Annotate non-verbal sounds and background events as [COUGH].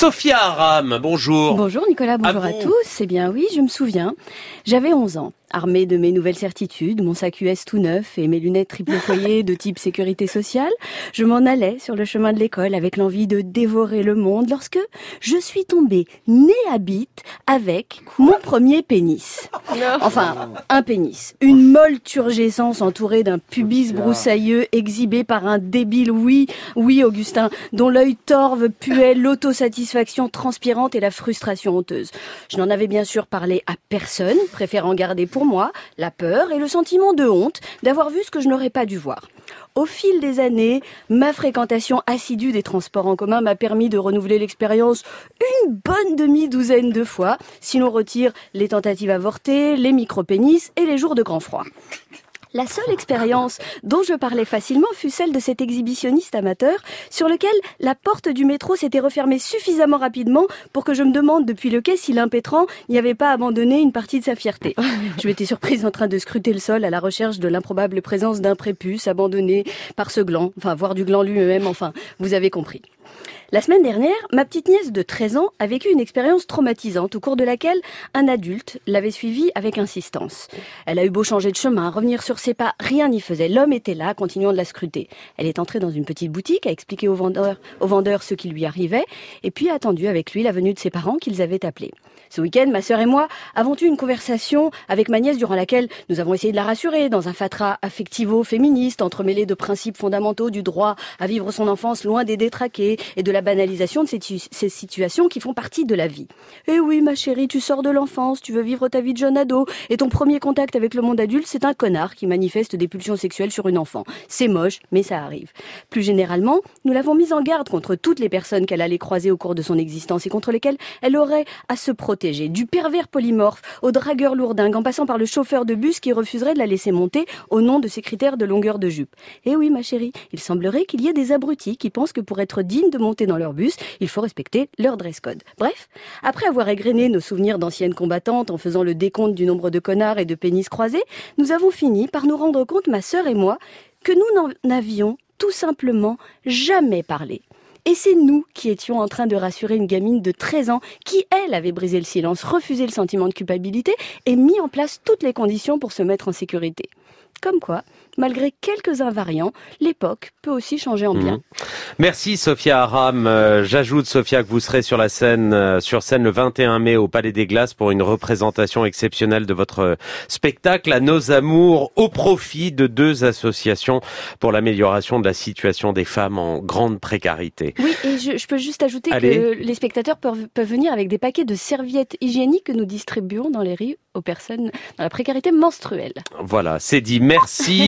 Sophia Aram, bonjour. Bonjour Nicolas, bonjour à, tous. Eh bien oui, je me souviens. J'avais 11 ans. Armée de mes nouvelles certitudes, mon sac US tout neuf et mes lunettes triple [LAUGHS] foyer de type sécurité sociale, je m'en allais sur le chemin de l'école avec l'envie de dévorer le monde lorsque je suis tombée nez à bite avec mon premier pénis. Enfin, un pénis. Une molle turgescence entourée d'un pubis broussailleux exhibé par un débile oui, oui Augustin, dont l'œil torve puait l'autosatisfaction transpirante et la frustration honteuse. Je n'en avais bien sûr parlé à personne, préférant garder pour moi la peur et le sentiment de honte d'avoir vu ce que je n'aurais pas dû voir. Au fil des années, ma fréquentation assidue des transports en commun m'a permis de renouveler l'expérience une bonne demi-douzaine de fois, si l'on retire les tentatives avortées, les micro-pénis et les jours de grand froid. La seule expérience dont je parlais facilement fut celle de cet exhibitionniste amateur sur lequel la porte du métro s'était refermée suffisamment rapidement pour que je me demande depuis le quai si l'impétrant n'y avait pas abandonné une partie de sa fierté. Je m'étais surprise en train de scruter le sol à la recherche de l'improbable présence d'un prépuce abandonné par ce gland, enfin voire du gland lui-même, enfin vous avez compris. La semaine dernière, ma petite nièce de 13 ans a vécu une expérience traumatisante au cours de laquelle un adulte l'avait suivie avec insistance. Elle a eu beau changer de chemin, revenir sur ses pas, rien n'y faisait. L'homme était là, continuant de la scruter. Elle est entrée dans une petite boutique, a expliqué au vendeur, au vendeur ce qui lui arrivait, et puis a attendu avec lui la venue de ses parents qu'ils avaient appelés. Ce week-end, ma sœur et moi avons eu une conversation avec ma nièce durant laquelle nous avons essayé de la rassurer dans un fatras affectivo-féministe entremêlé de principes fondamentaux du droit à vivre son enfance loin des détraqués et de la banalisation de ces, situations qui font partie de la vie. Eh oui, ma chérie, tu sors de l'enfance, tu veux vivre ta vie de jeune ado, et ton premier contact avec le monde adulte, c'est un connard qui manifeste des pulsions sexuelles sur une enfant. C'est moche, mais ça arrive. Plus généralement, nous l'avons mise en garde contre toutes les personnes qu'elle allait croiser au cours de son existence et contre lesquelles elle aurait à se protéger du pervers polymorphe au dragueur lourdingue, en passant par le chauffeur de bus qui refuserait de la laisser monter au nom de ses critères de longueur de jupe. Eh oui, ma chérie, il semblerait qu'il y ait des abrutis qui pensent que pour être digne de monter dans leur bus, il faut respecter leur dress code. Bref, après avoir égrené nos souvenirs d'anciennes combattantes en faisant le décompte du nombre de connards et de pénis croisés, nous avons fini par nous rendre compte, ma sœur et moi, que nous n'en avions tout simplement jamais parlé. Et c'est nous qui étions en train de rassurer une gamine de 13 ans qui, elle, avait brisé le silence, refusé le sentiment de culpabilité et mis en place toutes les conditions pour se mettre en sécurité. Comme quoi, malgré quelques invariants, l'époque peut aussi changer en bien. Mhm. Merci Sophia Aram. Euh, j'ajoute Sophia que vous serez sur la scène euh, sur scène le 21 mai au Palais des Glaces pour une représentation exceptionnelle de votre spectacle à nos amours au profit de deux associations pour l'amélioration de la situation des femmes en grande précarité. Oui, et je, peux juste ajouter que les spectateurs peuvent, peuvent venir avec des paquets de serviettes hygiéniques que nous distribuons dans les rues aux personnes dans la précarité menstruelle. Voilà, c'est dit. Merci.